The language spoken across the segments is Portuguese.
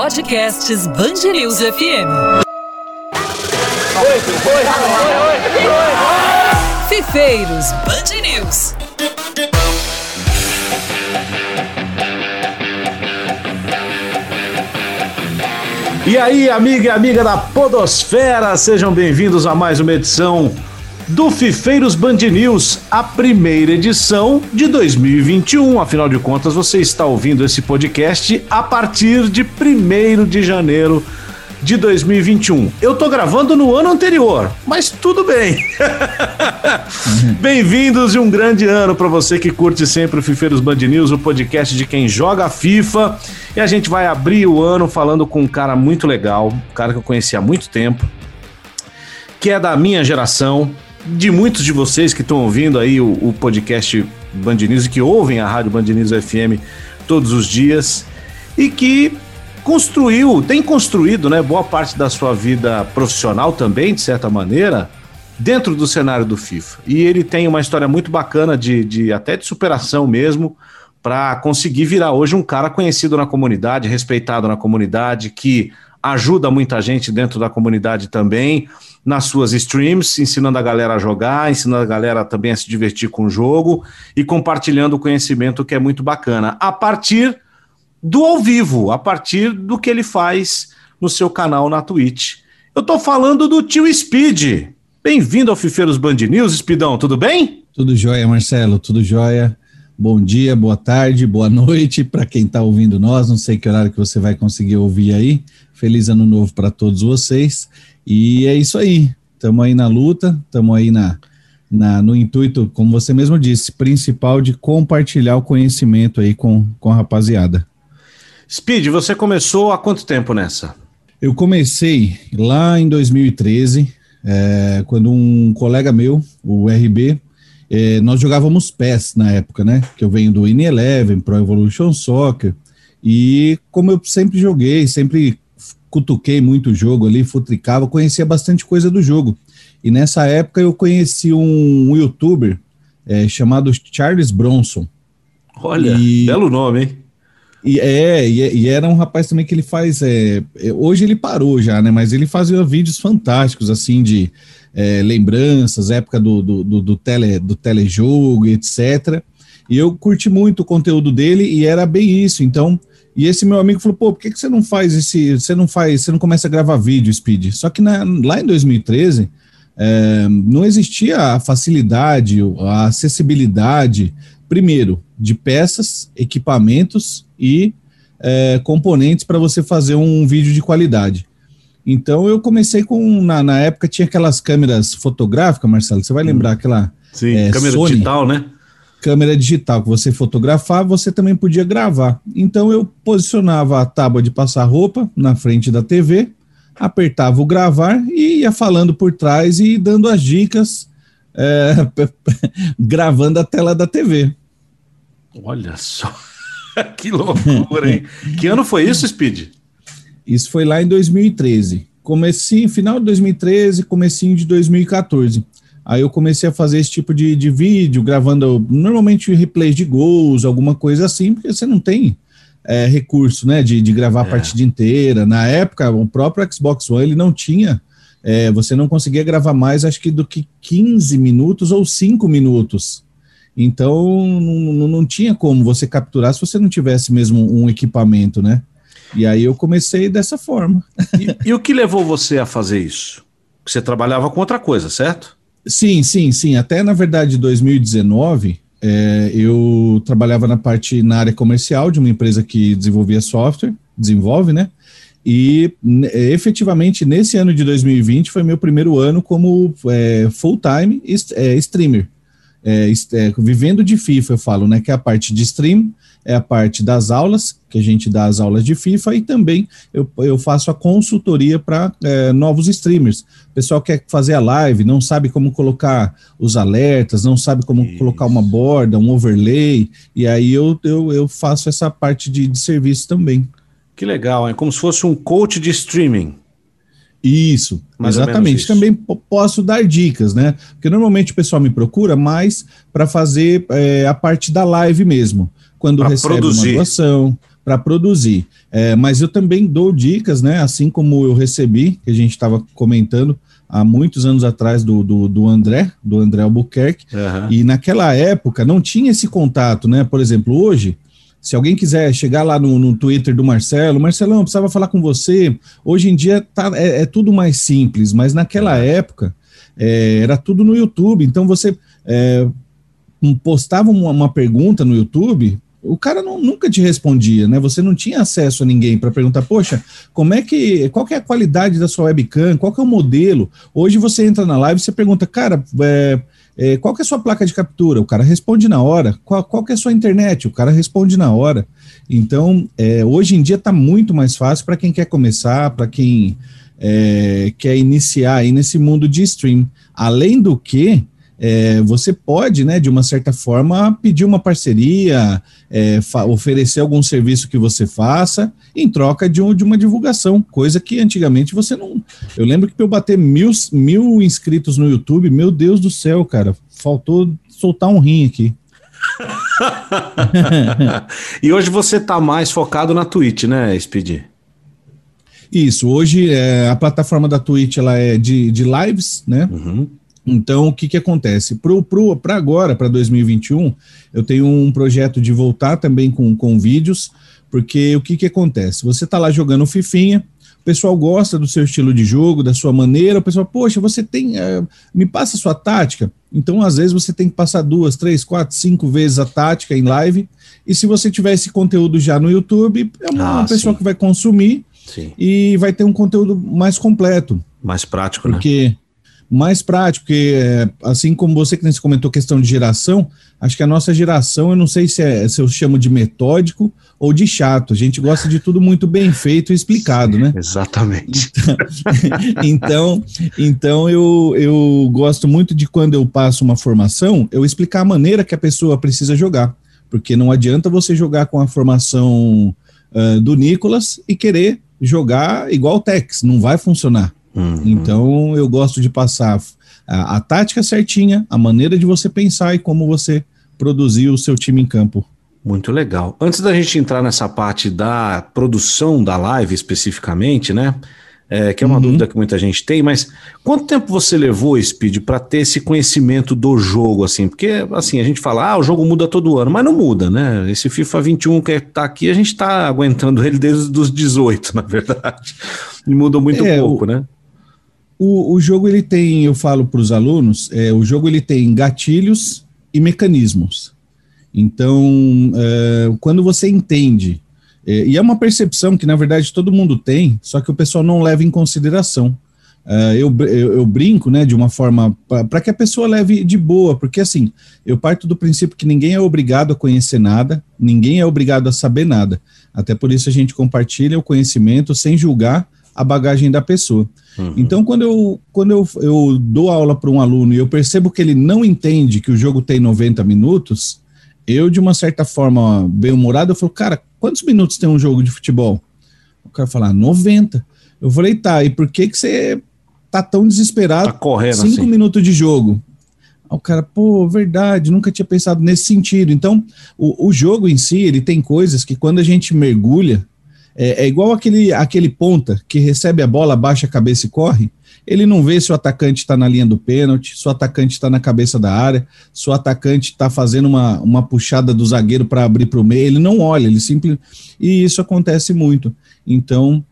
Podcasts News FM. Oi, oi, oi, Fifeiros Band News. E aí, amiga e amiga da Podosfera, sejam bem-vindos a mais uma edição do Fifeiros Band News, a primeira edição de 2021. Afinal de contas, você está ouvindo esse podcast a partir de 1 de janeiro de 2021. Eu tô gravando no ano anterior, mas tudo bem. Bem-vindos e um grande ano para você que curte sempre o Fifeiros Band News, o podcast de quem joga FIFA. E a gente vai abrir o ano falando com um cara muito legal, um cara que eu conheci há muito tempo, que é da minha geração, de muitos de vocês que estão ouvindo aí o, o podcast Band News e que ouvem a rádio Band News FM todos os dias e que construiu, tem construído, né, boa parte da sua vida profissional também, de certa maneira, dentro do cenário do FIFA. E ele tem uma história muito bacana de, de até de superação mesmo, para conseguir virar hoje um cara conhecido na comunidade, respeitado na comunidade, que ajuda muita gente dentro da comunidade também, nas suas streams, ensinando a galera a jogar, ensinando a galera também a se divertir com o jogo e compartilhando o conhecimento que é muito bacana. A partir do ao vivo, a partir do que ele faz no seu canal na Twitch. Eu tô falando do tio Speed. Bem-vindo ao Fifeiros Band News, Speedão, tudo bem? Tudo jóia, Marcelo, tudo jóia. Bom dia, boa tarde, boa noite para quem está ouvindo nós. Não sei que horário que você vai conseguir ouvir aí. Feliz ano novo para todos vocês. E é isso aí. Estamos aí na luta, estamos aí na, na, no intuito, como você mesmo disse, principal de compartilhar o conhecimento aí com, com a rapaziada. Speed, você começou há quanto tempo nessa? Eu comecei lá em 2013, é, quando um colega meu, o RB, é, nós jogávamos PES na época, né? Que eu venho do In-Eleven, Pro Evolution Soccer, e como eu sempre joguei, sempre cutuquei muito o jogo ali, futricava, conhecia bastante coisa do jogo. E nessa época eu conheci um, um youtuber é, chamado Charles Bronson. Olha, e... belo nome, hein? E, é, e, e, era um rapaz também que ele faz. É, é, hoje ele parou já, né? Mas ele fazia vídeos fantásticos, assim, de é, lembranças, época do, do, do, do, tele, do telejogo, etc. E eu curti muito o conteúdo dele e era bem isso. Então, e esse meu amigo falou: pô, por que, que você não faz esse. Você não faz, você não começa a gravar vídeo, Speed? Só que na, lá em 2013. É, não existia a facilidade, a acessibilidade, primeiro, de peças, equipamentos e é, componentes para você fazer um vídeo de qualidade. Então eu comecei com, na, na, época tinha aquelas câmeras fotográficas, Marcelo, você vai hum. lembrar aquela... Sim, é, câmera Sony, digital, né? Câmera digital, que você fotografar, você também podia gravar. Então eu posicionava a tábua de passar roupa na frente da TV, apertava o gravar e ia falando por trás e dando as dicas, é, gravando a tela da TV. Olha só. que loucura, hein? que ano foi isso, Speed? Isso foi lá em 2013. Comecinho, final de 2013, comecinho de 2014. Aí eu comecei a fazer esse tipo de, de vídeo, gravando normalmente replays de gols, alguma coisa assim, porque você não tem é, recurso, né, de, de gravar é. a partida inteira. Na época, o próprio Xbox One, ele não tinha, é, você não conseguia gravar mais, acho que do que 15 minutos ou 5 minutos. Então, não, não tinha como você capturar se você não tivesse mesmo um equipamento, né? E aí eu comecei dessa forma. E, e o que levou você a fazer isso? Você trabalhava com outra coisa, certo? Sim, sim, sim. Até na verdade, 2019, é, eu trabalhava na parte na área comercial de uma empresa que desenvolvia software, desenvolve, né? E efetivamente nesse ano de 2020 foi meu primeiro ano como é, full-time é, streamer é, vivendo de FIFA, eu falo, né? Que é a parte de stream, é a parte das aulas, que a gente dá as aulas de FIFA, e também eu, eu faço a consultoria para é, novos streamers. O pessoal quer fazer a live, não sabe como colocar os alertas, não sabe como Isso. colocar uma borda, um overlay, e aí eu, eu, eu faço essa parte de, de serviço também. Que legal, é como se fosse um coach de streaming. Isso, mais exatamente. Isso. Também posso dar dicas, né? Porque normalmente o pessoal me procura mais para fazer é, a parte da live mesmo. Quando pra recebe produzir. uma doação, para produzir. É, mas eu também dou dicas, né? Assim como eu recebi, que a gente estava comentando há muitos anos atrás do, do, do André, do André Albuquerque, uhum. e naquela época não tinha esse contato, né? Por exemplo, hoje, se alguém quiser chegar lá no, no Twitter do Marcelo, Marcelão, precisava falar com você. Hoje em dia tá, é, é tudo mais simples, mas naquela época é, era tudo no YouTube. Então você é, postava uma, uma pergunta no YouTube, o cara não, nunca te respondia, né? Você não tinha acesso a ninguém para perguntar, poxa, como é que, qual que é a qualidade da sua webcam, qual que é o modelo? Hoje você entra na live e você pergunta, cara, é, é, qual que é a sua placa de captura? O cara responde na hora. Qual, qual que é a sua internet? O cara responde na hora. Então, é, hoje em dia está muito mais fácil para quem quer começar, para quem é, quer iniciar aí nesse mundo de stream. Além do que, é, você pode, né, de uma certa forma, pedir uma parceria, é, oferecer algum serviço que você faça em troca de, um, de uma divulgação, coisa que antigamente você não. Eu lembro que para eu bater mil, mil inscritos no YouTube, meu Deus do céu, cara, faltou soltar um rim aqui. e hoje você está mais focado na Twitch, né, Speed? Isso, hoje é, a plataforma da Twitch ela é de, de lives, né? Uhum. Então, o que, que acontece? Para agora, para 2021, eu tenho um projeto de voltar também com, com vídeos, porque o que, que acontece? Você está lá jogando Fifinha, o pessoal gosta do seu estilo de jogo, da sua maneira, o pessoal, poxa, você tem. Uh, me passa a sua tática. Então, às vezes, você tem que passar duas, três, quatro, cinco vezes a tática em live. E se você tiver esse conteúdo já no YouTube, é uma, ah, pessoa sim. que vai consumir sim. e vai ter um conteúdo mais completo. Mais prático, porque, né? Mais prático, porque é, assim como você que você comentou questão de geração, acho que a nossa geração, eu não sei se, é, se eu chamo de metódico ou de chato. A gente gosta de tudo muito bem feito e explicado, Sim, né? Exatamente. Então, então eu, eu gosto muito de quando eu passo uma formação, eu explicar a maneira que a pessoa precisa jogar. Porque não adianta você jogar com a formação uh, do Nicolas e querer jogar igual o Tex, não vai funcionar. Uhum. Então eu gosto de passar a, a, tática certinha, a maneira de você pensar e como você produzir o seu time em campo. Muito legal. Antes da gente entrar nessa parte da produção da live especificamente, né? É, que é uma uhum. dúvida que muita gente tem, mas quanto tempo você levou, Speed, para ter esse conhecimento do jogo, assim? Porque, assim, a gente fala, ah, o jogo muda todo ano, mas não muda, né? Esse FIFA 21 que tá aqui, a gente tá aguentando ele desde os 18, na verdade. E mudou muito é, pouco, o... né? O, o jogo ele tem, eu falo para os alunos, é, o jogo ele tem gatilhos e mecanismos. Então, é, quando você entende, é, e é uma percepção que na verdade todo mundo tem, só que o pessoal não leva em consideração. É, eu, eu, eu, brinco, né, de uma forma para que a pessoa leve de boa, porque assim, eu parto do princípio que ninguém é obrigado a conhecer nada, ninguém é obrigado a saber nada. Até por isso a gente compartilha o conhecimento sem julgar a bagagem da pessoa. Uhum. Então, quando, eu, quando eu, eu dou aula para um aluno e eu percebo que ele não entende que o jogo tem 90 minutos, eu, de uma certa forma bem-humorado, eu falo, cara, quantos minutos tem um jogo de futebol? O cara fala, 90. Eu falei, tá, e por que, que você tá tão desesperado? Tá correndo Cinco assim. minutos de jogo. o cara, pô, verdade, nunca tinha pensado nesse sentido. Então, o, o jogo em si, ele tem coisas que quando a gente mergulha, é, é, igual aquele, aquele ponta que recebe a bola, baixa a cabeça e corre. Ele não vê se o atacante está na linha do pênalti, se o atacante está na cabeça da área, se o atacante está fazendo uma, uma puxada do zagueiro para abrir para o meio. Ele não olha, ele simplesmente. E isso acontece muito. Então,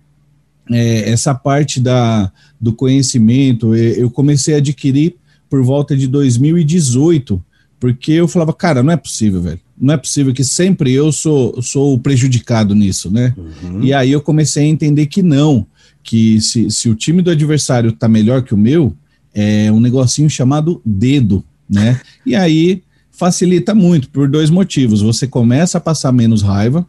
é, essa parte da, do conhecimento eu comecei a adquirir por volta de 2018, porque eu falava, cara, não é possível, velho não é possível que sempre eu sou, sou prejudicado nisso, né? Uhum. E aí eu comecei a entender que não, que se, se o time do adversário tá melhor que o meu, é um negocinho chamado dedo, né? E aí facilita muito por dois motivos. Você começa a passar menos raiva.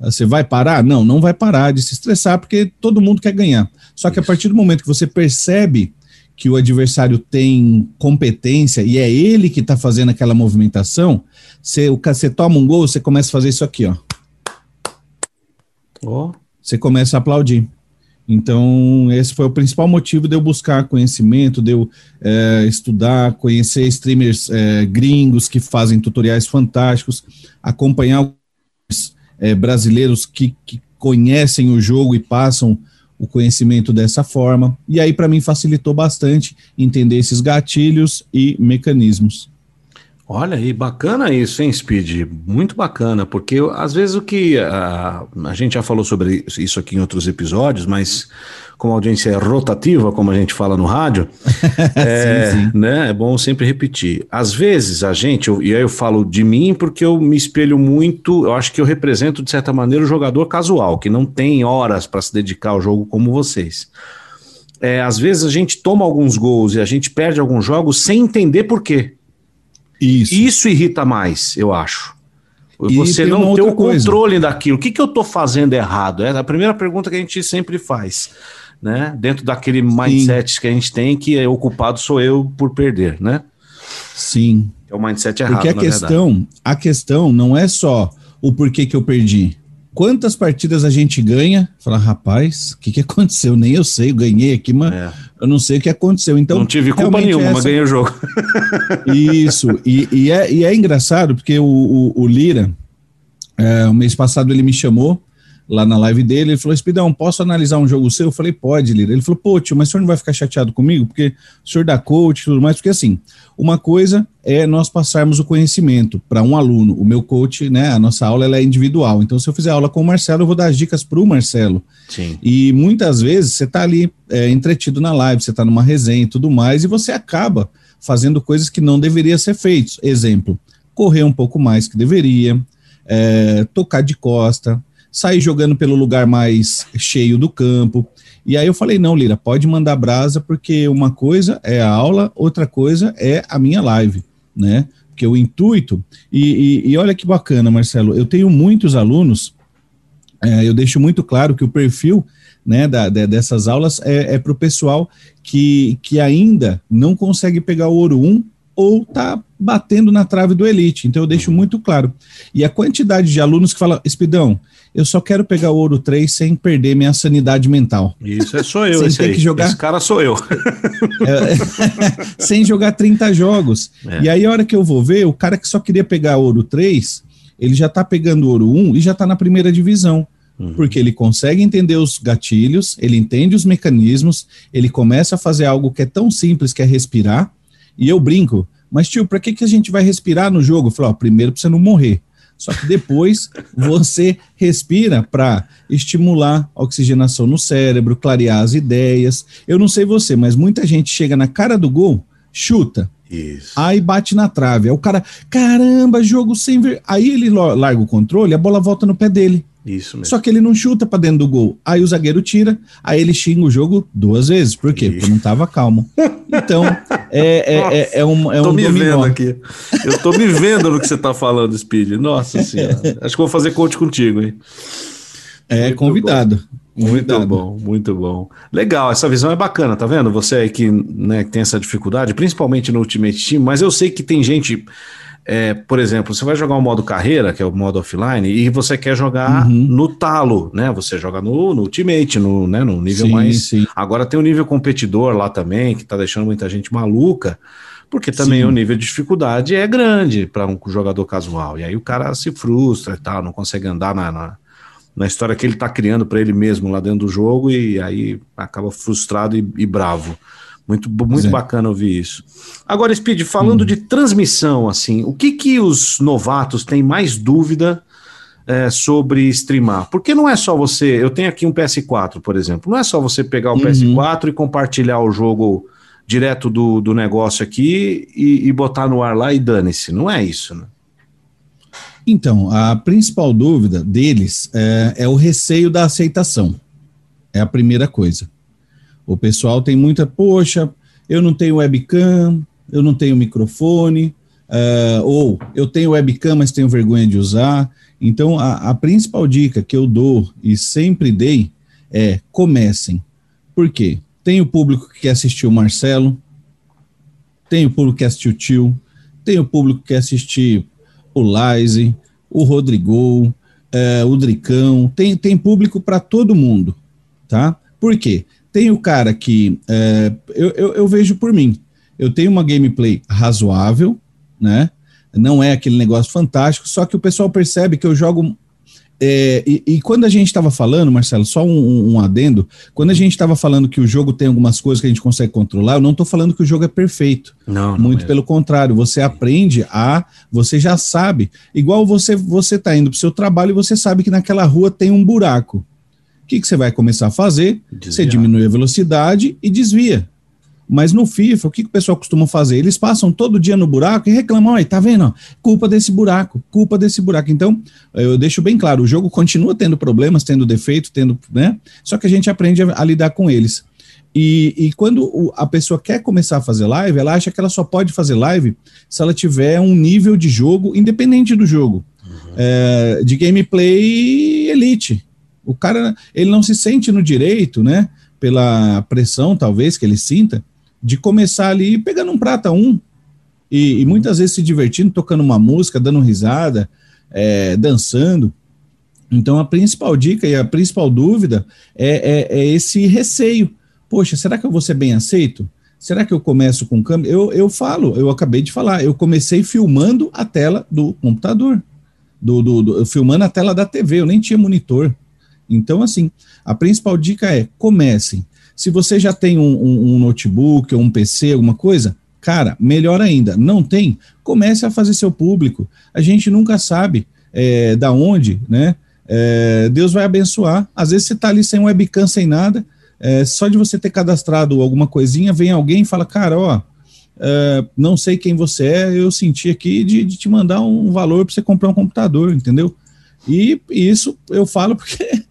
Você vai parar? Não, não vai parar de se estressar porque todo mundo quer ganhar. Só que a partir do momento que você percebe que o adversário tem competência e é ele que está fazendo aquela movimentação, você, você toma um gol, você começa a fazer isso aqui, ó. Oh. Você começa a aplaudir. Então, esse foi o principal motivo de eu buscar conhecimento, de eu é, estudar, conhecer streamers é, gringos que fazem tutoriais fantásticos, acompanhar é, brasileiros que, que conhecem o jogo e passam o conhecimento dessa forma. E aí, para mim, facilitou bastante entender esses gatilhos e mecanismos. Olha aí, bacana isso, hein, Speed? Muito bacana, porque às vezes o que a, a gente já falou sobre isso aqui em outros episódios, mas como a audiência é rotativa, como a gente fala no rádio, é, sim, sim. Né, é bom sempre repetir. Às vezes a gente, eu, e aí eu falo de mim porque eu me espelho muito, eu acho que eu represento de certa maneira o jogador casual, que não tem horas para se dedicar ao jogo como vocês. É, às vezes a gente toma alguns gols e a gente perde alguns jogos sem entender por quê. Isso. Isso irrita mais, eu acho. Você não ter o controle coisa. daquilo. O que, que eu estou fazendo errado? É a primeira pergunta que a gente sempre faz. Né? Dentro daquele mindset Sim. que a gente tem, que é ocupado sou eu por perder, né? Sim. É o mindset errado. Porque a questão, verdade. a questão não é só o porquê que eu perdi. Quantas partidas a gente ganha? Fala, rapaz, o que, que aconteceu? Nem eu sei, eu ganhei aqui, mas é. eu não sei o que aconteceu. Então, não tive culpa nenhuma, essa... mas ganhei o jogo. Isso, e, e, é, e é engraçado, porque o, o, o Lira, é, o mês passado ele me chamou lá na live dele, ele falou, Espidão, posso analisar um jogo seu? Eu falei, pode, Lira. Ele falou, pô, tio, mas o senhor não vai ficar chateado comigo? Porque o senhor dá coach e tudo mais, porque assim, uma coisa é nós passarmos o conhecimento para um aluno. O meu coach, né, a nossa aula ela é individual. Então, se eu fizer aula com o Marcelo, eu vou dar as dicas para o Marcelo. Sim. E muitas vezes você está ali é, entretido na live, você está numa resenha e tudo mais, e você acaba fazendo coisas que não deveria ser feitas. Exemplo, correr um pouco mais que deveria, é, tocar de costa, sair jogando pelo lugar mais cheio do campo. E aí eu falei, não, Lira, pode mandar brasa, porque uma coisa é a aula, outra coisa é a minha live, né? Porque o intuito, e, e, e olha que bacana, Marcelo, eu tenho muitos alunos, é, eu deixo muito claro que o perfil né, da, de, dessas aulas é, é para o pessoal que, que ainda não consegue pegar o ouro 1 ou tá batendo na trave do elite. Então eu deixo muito claro. E a quantidade de alunos que falam, Espidão, eu só quero pegar o ouro 3 sem perder minha sanidade mental. Isso é só eu, esse, aí. Que jogar... esse cara sou eu. é, sem jogar 30 jogos. É. E aí, a hora que eu vou ver, o cara que só queria pegar ouro 3, ele já tá pegando ouro 1 e já tá na primeira divisão. Uhum. Porque ele consegue entender os gatilhos, ele entende os mecanismos, ele começa a fazer algo que é tão simples que é respirar. E eu brinco, mas tio, para que, que a gente vai respirar no jogo? Eu falo, ó, primeiro para você não morrer. Só que depois você respira para estimular a oxigenação no cérebro, clarear as ideias. Eu não sei você, mas muita gente chega na cara do gol, chuta. Isso. Aí bate na trave. Aí o cara, caramba, jogo sem ver. Aí ele larga o controle, a bola volta no pé dele. Isso mesmo. Só que ele não chuta para dentro do gol. Aí o zagueiro tira, aí ele xinga o jogo duas vezes. Por quê? Porque não tava calmo. Então, é, é, é, é um, é tô um me dominó. vendo aqui. Eu tô me vendo no que você tá falando, Speed. Nossa senhora. Acho que vou fazer coach contigo, hein? É, muito convidado. Bom. Muito bom, muito bom. Legal, essa visão é bacana, tá vendo? Você aí que, né, que tem essa dificuldade, principalmente no Ultimate Team, mas eu sei que tem gente é, por exemplo, você vai jogar o modo carreira, que é o modo offline, e você quer jogar uhum. no talo, né? Você joga no, no Ultimate, no, né? no nível sim, mais. Sim. Agora tem o nível competidor lá também, que tá deixando muita gente maluca, porque também sim. o nível de dificuldade é grande para um jogador casual. E aí o cara se frustra e tal, não consegue andar na, na, na história que ele tá criando para ele mesmo lá dentro do jogo, e aí acaba frustrado e, e bravo. Muito, muito bacana ouvir isso. Agora, Speed, falando hum. de transmissão, assim, o que que os novatos têm mais dúvida é, sobre streamar? Porque não é só você. Eu tenho aqui um PS4, por exemplo. Não é só você pegar o uhum. PS4 e compartilhar o jogo direto do, do negócio aqui e, e botar no ar lá e dane-se. Não é isso, né? Então, a principal dúvida deles é, é o receio da aceitação. É a primeira coisa. O pessoal tem muita, poxa, eu não tenho webcam, eu não tenho microfone, uh, ou eu tenho webcam, mas tenho vergonha de usar. Então, a, a principal dica que eu dou e sempre dei é comecem. Por quê? Tem o público que quer assistir o Marcelo, tem o público que quer assistir o Tio, tem o público que quer assistir o Laise, o Rodrigo, uh, o Dricão, tem, tem público para todo mundo, tá? Por quê? Tem o cara que é, eu, eu, eu, vejo por mim. Eu tenho uma gameplay razoável, né? Não é aquele negócio fantástico, só que o pessoal percebe que eu jogo é, e, e, quando a gente estava falando, Marcelo, só um, um adendo, quando a gente estava falando que o jogo tem algumas coisas que a gente consegue controlar, eu não estou falando que o jogo é perfeito. Não, não Muito é. pelo contrário, você aprende a, você já sabe. Igual você você está indo para o seu trabalho e você sabe que naquela rua tem um buraco. O que, que você vai começar a fazer? Desviar. Você diminui a velocidade e desvia. Mas no FIFA, o que, que o pessoal costuma fazer? Eles passam todo dia no buraco e reclamam, aí, tá vendo? Culpa desse buraco, culpa desse buraco. Então, eu deixo bem claro, o jogo continua tendo problemas, tendo defeito, tendo, né? Só que a gente aprende a, a lidar com eles. E, e quando o, a pessoa quer começar a fazer live, ela acha que ela só pode fazer live se ela tiver um nível de jogo independente do jogo, uhum. é, de gameplay elite. O cara, ele não se sente no direito, né? Pela pressão, talvez, que ele sinta, de começar ali pegando um prata um e, e muitas vezes se divertindo, tocando uma música, dando risada, é, dançando. Então a principal dica e a principal dúvida é, é, é, esse receio. Poxa, será que eu vou ser bem aceito? Será que eu começo com câmera? Eu, eu falo, eu acabei de falar, eu comecei filmando a tela do computador, do, do, do filmando a tela da TV, eu nem tinha monitor. Então, assim, a principal dica é comecem. Se você já tem um, um, um notebook ou um PC, alguma coisa, cara, melhor ainda. Não tem? Comece a fazer seu público. A gente nunca sabe é, da onde, né? É, Deus vai abençoar. Às vezes você está ali sem webcam, sem nada. É, só de você ter cadastrado alguma coisinha, vem alguém e fala, cara, ó, é, não sei quem você é, eu senti aqui de, de te mandar um valor para você comprar um computador, entendeu? E, isso eu falo porque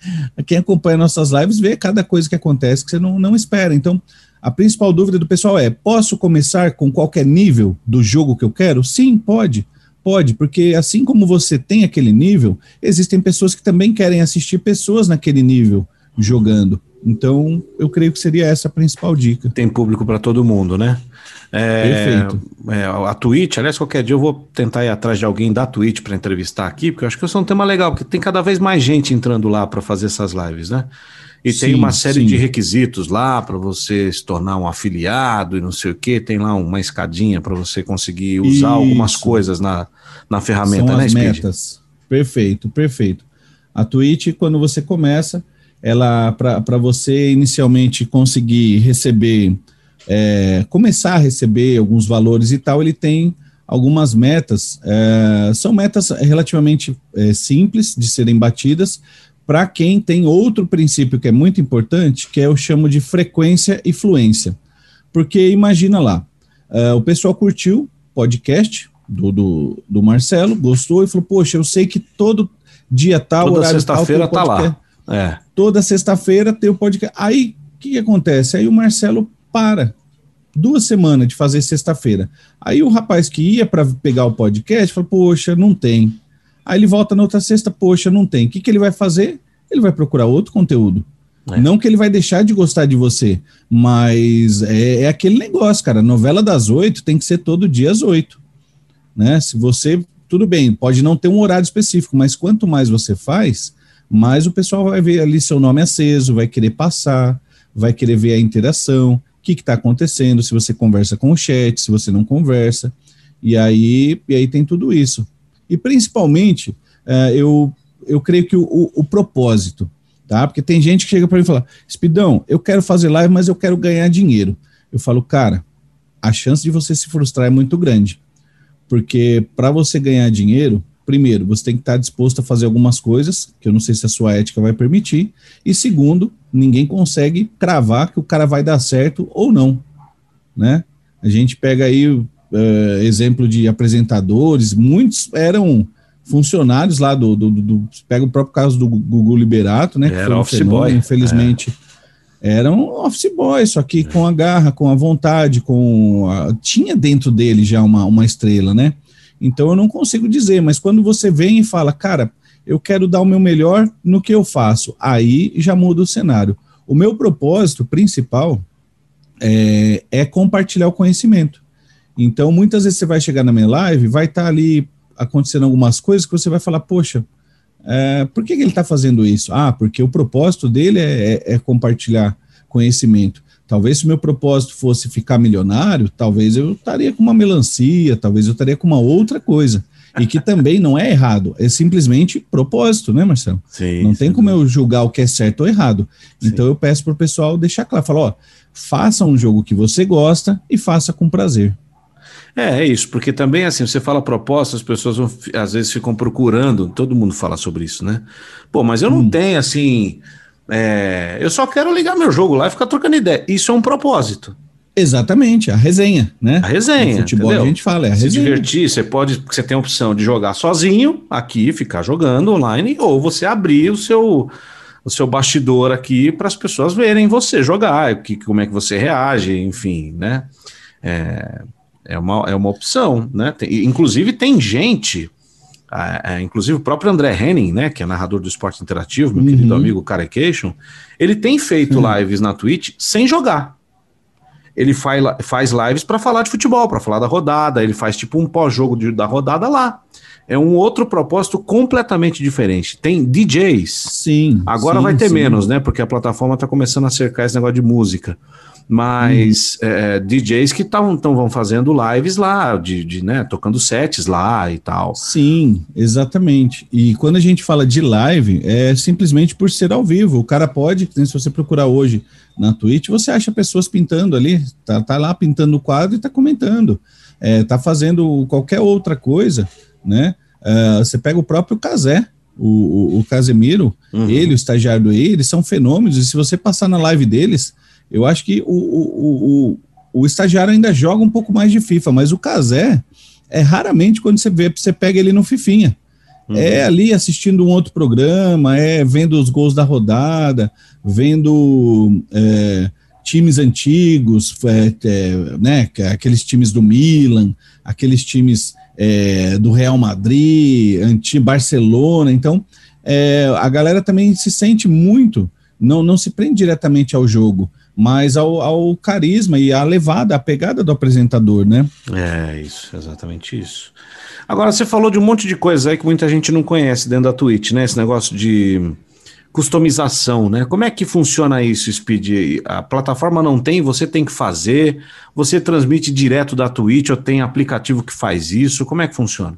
quem acompanha nossas lives vê cada coisa que acontece que você não, não espera. Então, a principal dúvida do pessoal é: posso começar com qualquer nível do jogo que eu quero? Sim, pode. Pode, porque assim como você tem aquele nível, existem pessoas que também querem assistir pessoas naquele nível jogando. Então, eu creio que seria essa a principal dica. Tem público para todo mundo, né? É, Perfeito. É, a Twitch, aliás, qualquer dia eu vou tentar ir atrás de alguém da Twitch para entrevistar aqui, porque eu acho que isso é um tema legal, porque tem cada vez mais gente entrando lá para fazer essas lives, né? E sim, tem uma série sim. de requisitos lá para você se tornar um afiliado e não sei o que. Tem lá uma escadinha para você conseguir usar isso. algumas coisas na, na ferramenta, São né, as Speed? metas. Perfeito, perfeito. A Twitch, quando você começa, ela para você inicialmente conseguir receber é, começar a receber alguns valores e tal, ele tem algumas metas. É, são metas relativamente é, simples de serem batidas para quem tem outro princípio que é muito importante, que é eu chamo de frequência e fluência. Porque imagina lá, é, o pessoal curtiu podcast do, do, do, Marcelo, gostou e falou: Poxa, eu sei que todo dia tal, Toda sexta-feira tá lá. É. Toda sexta-feira tem o podcast. Aí o que, que acontece? Aí o Marcelo para. Duas semanas de fazer sexta-feira. Aí o rapaz que ia para pegar o podcast falou: Poxa, não tem. Aí ele volta na outra sexta, poxa, não tem. O que, que ele vai fazer? Ele vai procurar outro conteúdo. É. Não que ele vai deixar de gostar de você, mas é, é, aquele negócio, cara. Novela das oito tem que ser todo dia às oito. Né? Se você. Tudo bem, pode não ter um horário específico, mas quanto mais você faz, mais o pessoal vai ver ali seu nome aceso, vai querer passar, vai querer ver a interação que está acontecendo, se você conversa com o chat, se você não conversa, e aí, e aí tem tudo isso. E principalmente, uh, eu, eu creio que o, o, o, propósito, tá? Porque tem gente que chega para mim e fala: Espidão, eu quero fazer live, mas eu quero ganhar dinheiro. Eu falo, cara, a chance de você se frustrar é muito grande. Porque para você ganhar dinheiro, primeiro, você tem que estar disposto a fazer algumas coisas, que eu não sei se a sua ética vai permitir, e segundo, ninguém consegue cravar que o cara vai dar certo ou não, né? A gente pega aí uh, exemplo de apresentadores, muitos eram funcionários lá do, do, do, do pega o próprio caso do Gugu Liberato, né? Era um office fenômeno, boy. Infelizmente, é. era um office boy, só que com a garra, com a vontade, com a, tinha dentro dele já uma, uma estrela, né? Então eu não consigo dizer, mas quando você vem e fala, cara, eu quero dar o meu melhor no que eu faço, aí já muda o cenário. O meu propósito principal é, é compartilhar o conhecimento. Então, muitas vezes você vai chegar na minha live, vai estar tá ali acontecendo algumas coisas que você vai falar, poxa, é, por que, que ele está fazendo isso? Ah, porque o propósito dele é, é, é compartilhar conhecimento. Talvez se o meu propósito fosse ficar milionário, talvez eu estaria com uma melancia, talvez eu estaria com uma outra coisa. e que também não é errado, é simplesmente propósito, né, Marcelo? Sim, não tem como eu julgar o que é certo ou errado. Sim. Então eu peço pro pessoal deixar claro, falar, ó, faça um jogo que você gosta e faça com prazer. É, é isso, porque também assim, você fala proposta, as pessoas vão, às vezes ficam procurando, todo mundo fala sobre isso, né? Pô, mas eu não tenho assim. É, eu só quero ligar meu jogo lá e ficar trocando ideia. Isso é um propósito. Exatamente, a resenha, né? A resenha. No futebol entendeu? a gente fala, é a Se resenha. divertir, você pode. Você tem a opção de jogar sozinho aqui, ficar jogando online, ou você abrir o seu. O seu bastidor aqui para as pessoas verem você jogar, que, como é que você reage, enfim, né? É, é, uma, é uma opção, né? Tem- inclusive tem gente, ah, inclusive o próprio André Henning, né, que é narrador do esporte interativo, meu Uhum. querido amigo Carecation, ele tem feito lives na Twitch sem jogar. Ele faz, faz lives para falar de futebol, para falar da rodada, ele faz tipo um pós-jogo da rodada lá. É um outro propósito completamente diferente. Tem DJs. Sim. Agora sim, vai ter sim. menos, né? Porque a plataforma está começando a cercar esse negócio de música. Mas Uhum. é, DJs que tavam, tão, vão fazendo lives lá, de, de, né, tocando sets lá e tal. Sim, exatamente. E quando a gente fala de live, é simplesmente por ser ao vivo. O cara pode, né, se você procurar hoje na Twitch, você acha pessoas pintando ali, tá, tá lá pintando o quadro e tá comentando. É, tá fazendo qualquer outra coisa, né? Ah, você pega o próprio Casé, o, o, o Casemiro, Uhum. ele, o estagiário eles são fenômenos, e se você passar na live deles, eu acho que o, o, o, o, estagiário ainda joga um pouco mais de FIFA, mas o Casé é raramente quando você vê, você pega ele no Fifinha. Uhum. É ali assistindo um outro programa, é vendo os gols da rodada, vendo é, times antigos, é, é, né, é aqueles times do Milan, aqueles times é, do Real Madrid, anti Barcelona. Então, é, a galera também se sente muito, não, não se prende diretamente ao jogo, mas ao, ao carisma e à levada, à pegada do apresentador, né? É isso, exatamente isso. Agora, você falou de um monte de coisa aí que muita gente não conhece dentro da Twitch, né? Esse negócio de customização, né? Como é que funciona isso, Speed? A plataforma não tem, você tem que fazer, você transmite direto da Twitch ou tem aplicativo que faz isso? Como é que funciona?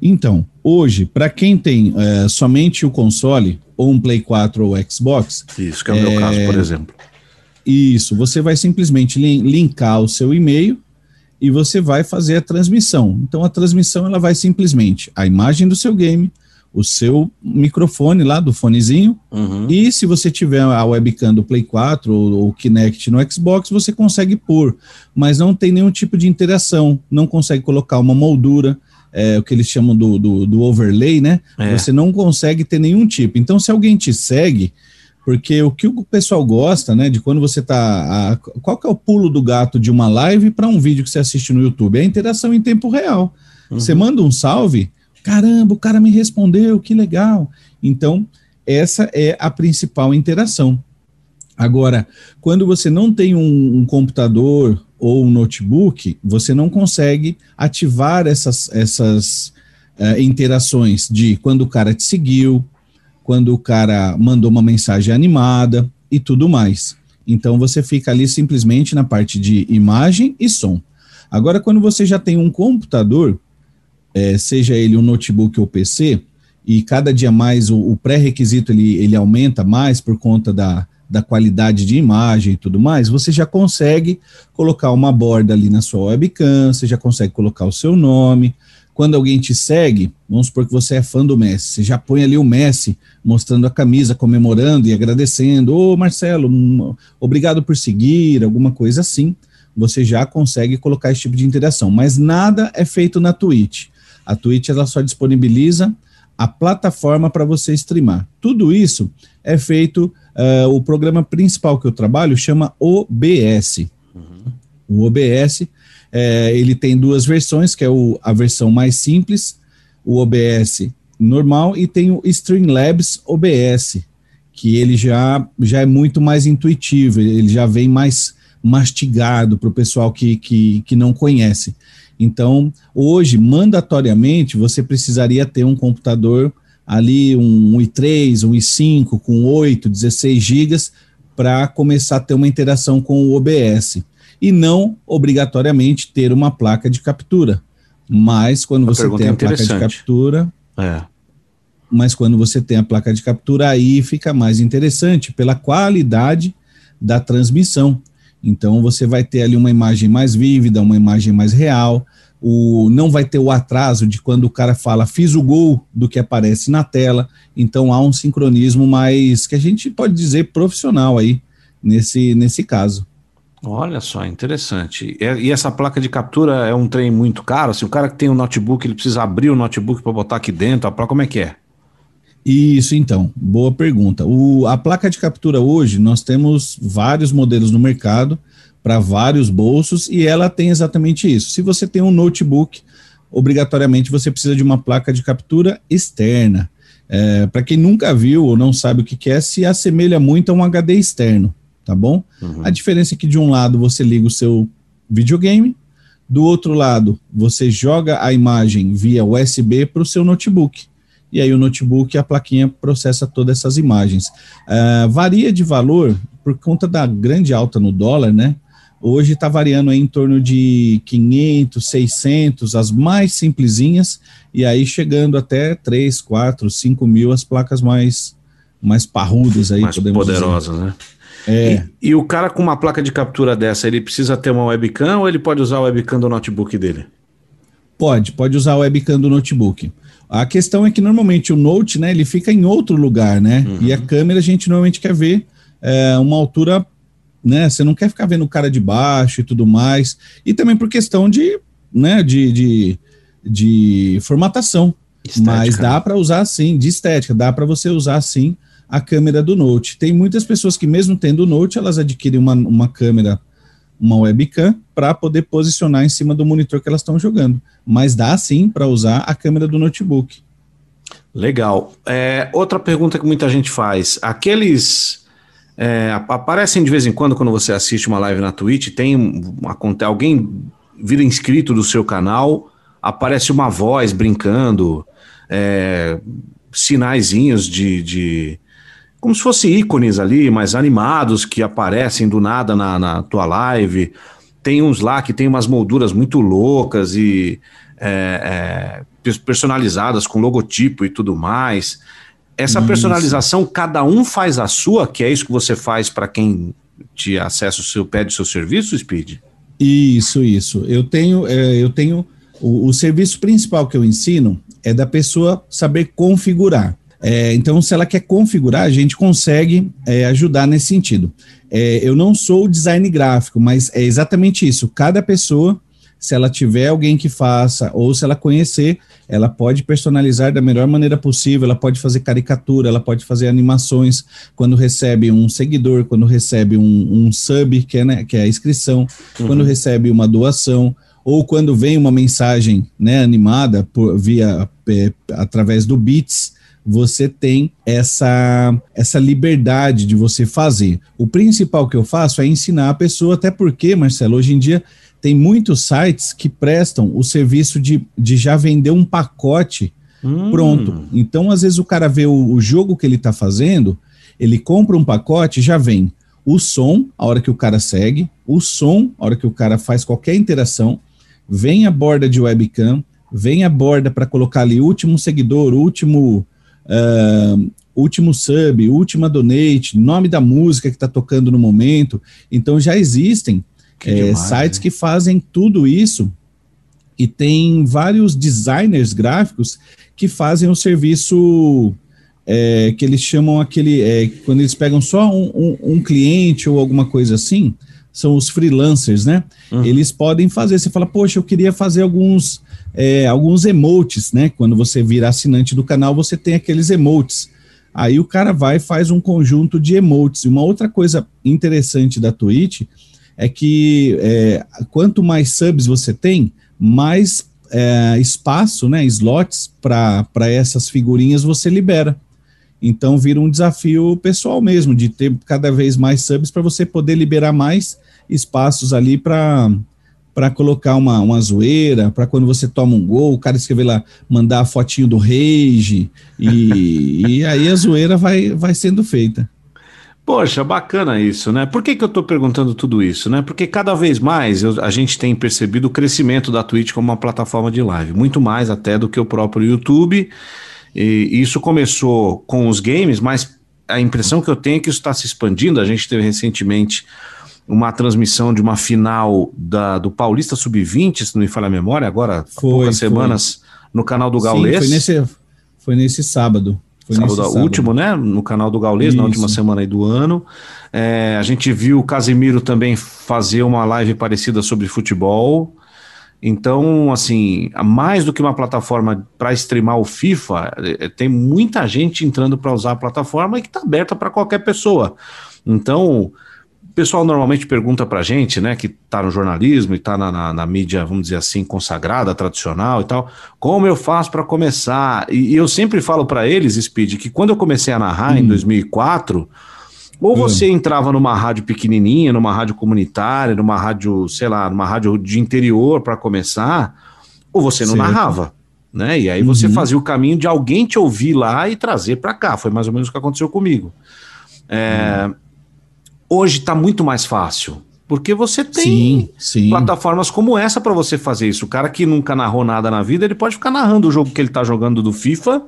Então, hoje, para quem tem é, somente o console, ou um Play 4 ou Xbox, Isso, que é o meu É, caso, por exemplo. Isso, você vai simplesmente lin- linkar o seu e-mail e você vai fazer a transmissão. Então, a transmissão ela vai simplesmente a imagem do seu game, o seu microfone lá do fonezinho, Uhum. e se você tiver a webcam do Play 4 ou o Kinect no Xbox, você consegue pôr, mas não tem nenhum tipo de interação, não consegue colocar uma moldura, é, o que eles chamam do, do, do overlay, né? É. Você não consegue ter nenhum tipo. Então, se alguém te segue, porque o que o pessoal gosta, né, de quando você tá. a- qual que é o pulo do gato de uma live para um vídeo que você assiste no YouTube? É a interação em tempo real. Você manda um salve, caramba, o cara me respondeu, que legal. Então, essa é a principal interação. Agora, quando você não tem um, um computador ou um notebook, você não consegue ativar essas, essas eh, interações de quando o cara te seguiu, quando o cara mandou uma mensagem animada e tudo mais. Então você fica ali simplesmente na parte de imagem e som. Agora, quando você já tem um computador, eh, seja ele um notebook ou PC, e cada dia mais o, o pré-requisito ele, ele aumenta mais por conta da, da qualidade de imagem e tudo mais, você já consegue colocar uma borda ali na sua webcam, você já consegue colocar o seu nome. Quando alguém te segue, vamos supor que você é fã do Messi, você já põe ali o Messi mostrando a camisa, comemorando e agradecendo. Ô Marcelo, um, obrigado por seguir, alguma coisa assim. Você já consegue colocar esse tipo de interação, mas nada é feito na Twitch. A Twitch ela só disponibiliza a plataforma para você streamar. Tudo isso é feito, uh, o programa principal que eu trabalho chama OBS. O OBS, é, ele tem duas versões, que é o, a versão mais simples, o OBS normal, e tem o Streamlabs OBS, que ele já, já é muito mais intuitivo, ele já vem mais mastigado para o pessoal que, que, que não conhece. Então, hoje, mandatoriamente, você precisaria ter um computador ali, um i3, um i5, com 8, 16 gigas, para começar a ter uma interação com o OBS. E não, obrigatoriamente, ter uma placa de captura. Mas quando você tem a placa de captura. É. Mas quando você tem a placa de captura, aí fica mais interessante pela qualidade da transmissão. Então você vai ter ali uma imagem mais vívida, uma imagem mais real. O, não vai ter o atraso de quando o cara fala fiz o gol do que aparece na tela. Então há um sincronismo mais que a gente pode dizer profissional aí nesse, nesse caso. Olha só, interessante. E essa placa de captura é um trem muito caro? Se assim, o cara que tem um notebook, ele precisa abrir o notebook para botar aqui dentro, a placa como é que é? Isso, então, boa pergunta. O, a placa de captura hoje, nós temos vários modelos no mercado para vários bolsos e ela tem exatamente isso. Se você tem um notebook, obrigatoriamente você precisa de uma placa de captura externa. É, para quem nunca viu ou não sabe o que, que é, se assemelha muito a um HD externo tá bom? Uhum. A diferença é que de um lado você liga o seu videogame, do outro lado você joga a imagem via USB para o seu notebook. E aí o notebook, a plaquinha processa todas essas imagens. Uh, varia de valor por conta da grande alta no dólar, né? Hoje está variando em torno de 500, 600, as mais simplesinhas, e aí chegando até 3, 4, 5 mil as placas mais, mais parrudas aí, mais podemos poderosas, né? É. E, e, o cara com uma placa de captura dessa, ele precisa ter uma webcam ou ele pode usar a webcam do notebook dele? Pode, pode usar a webcam do notebook. A questão é que normalmente o Note, né, ele fica em outro lugar, né? Uhum. E a câmera a gente normalmente quer ver é, uma altura, né? Você não quer ficar vendo o cara de baixo e tudo mais. E também por questão de, né, de, de, de formatação. Estética, Mas dá né? para usar sim, de estética, dá para você usar sim a câmera do Note. Tem muitas pessoas que, mesmo tendo o Note, elas adquirem uma, uma câmera, uma webcam, para poder posicionar em cima do monitor que elas estão jogando. Mas dá sim para usar a câmera do notebook. Legal. É, outra pergunta que muita gente faz: aqueles. É, aparecem de vez em quando, quando você assiste uma live na Twitch, tem alguém vira inscrito do seu canal, aparece uma voz brincando, é, sinaizinhos de, de como se fossem ícones ali, mais animados, que aparecem do nada na, na tua live. Tem uns lá que tem umas molduras muito loucas e é, é, personalizadas com logotipo e tudo mais. Essa isso. personalização, cada um faz a sua, que é isso que você faz para quem te acessa o seu, pede o seu serviço, Speed? Isso, isso. Eu tenho, é, eu tenho o, o serviço principal que eu ensino é da pessoa saber configurar. É, então, se ela quer configurar, a gente consegue é, ajudar nesse sentido. É, eu não sou design gráfico, mas é exatamente isso. Cada pessoa, se ela tiver alguém que faça, ou se ela conhecer, ela pode personalizar da melhor maneira possível, ela pode fazer caricatura, ela pode fazer animações quando recebe um seguidor, quando recebe um, um sub, que é, né, que é a inscrição, uhum. quando recebe uma doação ou quando vem uma mensagem né, animada por, via é, através do Beats, você tem essa, essa liberdade de você fazer. O principal que eu faço é ensinar a pessoa, até porque, Marcelo, hoje em dia tem muitos sites que prestam o serviço de, de já vender um pacote hum. pronto. Então, às vezes, o cara vê o, o jogo que ele está fazendo, ele compra um pacote já vem o som, a hora que o cara segue, o som, a hora que o cara faz qualquer interação, vem a borda de webcam, vem a borda para colocar ali último seguidor, último uh, último sub, última donate, nome da música que está tocando no momento. Então já existem que é, demais, sites que fazem tudo isso e tem vários designers gráficos que fazem o serviço é, que eles chamam aquele é, quando eles pegam só um, um, um, cliente ou alguma coisa assim são os freelancers, né? Uhum. Eles podem fazer. Você fala, poxa, eu queria fazer alguns é, alguns emotes, né? Quando você vira assinante do canal, você tem aqueles emotes. Aí o cara vai e faz um conjunto de emotes. E uma outra coisa interessante da Twitch é que é, quanto mais subs você tem, mais é, espaço, né, slots para essas figurinhas você libera. Então vira um desafio pessoal mesmo, de ter cada vez mais subs para você poder liberar mais espaços ali para para colocar uma, uma zoeira, para quando você toma um gol, o cara escrever lá, mandar a fotinho do rage, e, e aí a zoeira vai, vai sendo feita. Poxa, bacana isso, né? Por que, que eu tô perguntando tudo isso, né? Porque cada vez mais eu, a gente tem percebido o crescimento da Twitch como uma plataforma de live, muito mais até do que o próprio YouTube. E isso começou com os games, mas a impressão que eu tenho é que isso está se expandindo. A gente teve recentemente uma transmissão de uma final da, do Paulista Sub-20, se não me falha a memória, agora foi, poucas foi. semanas no canal do Gaulês. Sim, foi nesse, foi nesse sábado. Foi sábado, sábado, último, né? No canal do Gaulês, na última semana aí do ano. É, a gente viu o Casimiro também fazer uma live parecida sobre futebol. Então, assim, mais do que uma plataforma para streamar o FIFA, é, tem muita gente entrando para usar a plataforma e que está aberta para qualquer pessoa. Então, pessoal normalmente pergunta para gente, né, que está no jornalismo e está na, na, na, mídia, vamos dizer assim, consagrada, tradicional e tal, como eu faço para começar? E, e, eu sempre falo para eles, Speed, que quando eu comecei a narrar hum. em 2004, ou hum. você entrava numa rádio pequenininha, numa rádio comunitária, numa rádio, sei lá, numa rádio de interior para começar, ou você não certo. narrava. Né? E aí você uhum. fazia o caminho de alguém te ouvir lá e trazer para cá. Foi mais ou menos o que aconteceu comigo. É, uhum hoje está muito mais fácil. Porque você tem sim, sim. plataformas como essa para você fazer isso. O cara que nunca narrou nada na vida, ele pode ficar narrando o jogo que ele está jogando do FIFA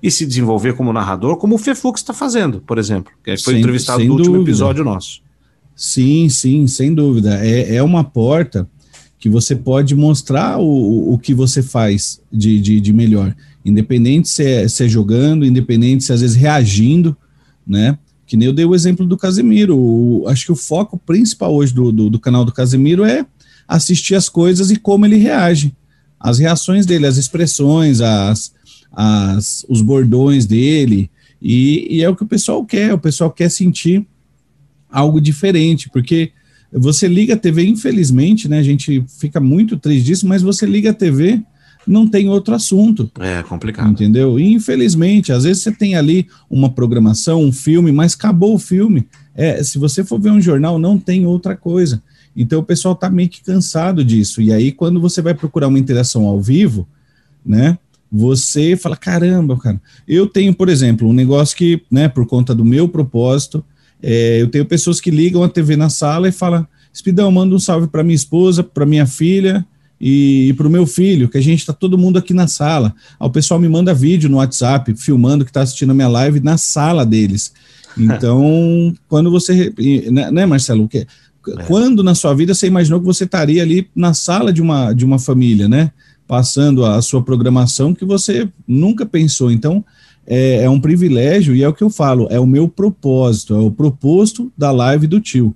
e se desenvolver como narrador, como o Fefux está fazendo, por exemplo. Que foi sem, entrevistado sem no último episódio nosso. Sim, sim, sem dúvida. É, é uma porta que você pode mostrar o, o que você faz de, de, de melhor. Independente se é, se é jogando, independente se às vezes reagindo, né? Que nem eu dei o exemplo do Casemiro. O, acho que o foco principal hoje do, do, do, canal do Casemiro é assistir as coisas e como ele reage. As reações dele, as expressões, as, as, os bordões dele. E, e é o que o pessoal quer. O pessoal quer sentir algo diferente, porque você liga a TV, infelizmente, né? A gente fica muito triste disso, mas você liga a TV não tem outro assunto. É complicado. Entendeu? E infelizmente, às vezes você tem ali uma programação, um filme, mas acabou o filme. É, se você for ver um jornal, não tem outra coisa. Então o pessoal tá meio que cansado disso. E aí, quando você vai procurar uma interação ao vivo, né? Você fala, caramba, cara. Eu tenho, por exemplo, um negócio que, né, por conta do meu propósito, é, eu tenho pessoas que ligam a TV na sala e falam, Espidão, manda um salve para minha esposa, para minha filha e, e para o meu filho, que a gente está todo mundo aqui na sala. o pessoal me manda vídeo no WhatsApp, filmando que está assistindo a minha live na sala deles. Então, quando você. Né, né Marcelo? Que, é. Quando na sua vida você imaginou que você estaria ali na sala de uma, de uma família, né? Passando a sua programação que você nunca pensou. Então, é, é, um privilégio e é o que eu falo, é o meu propósito, é o proposto da live do tio.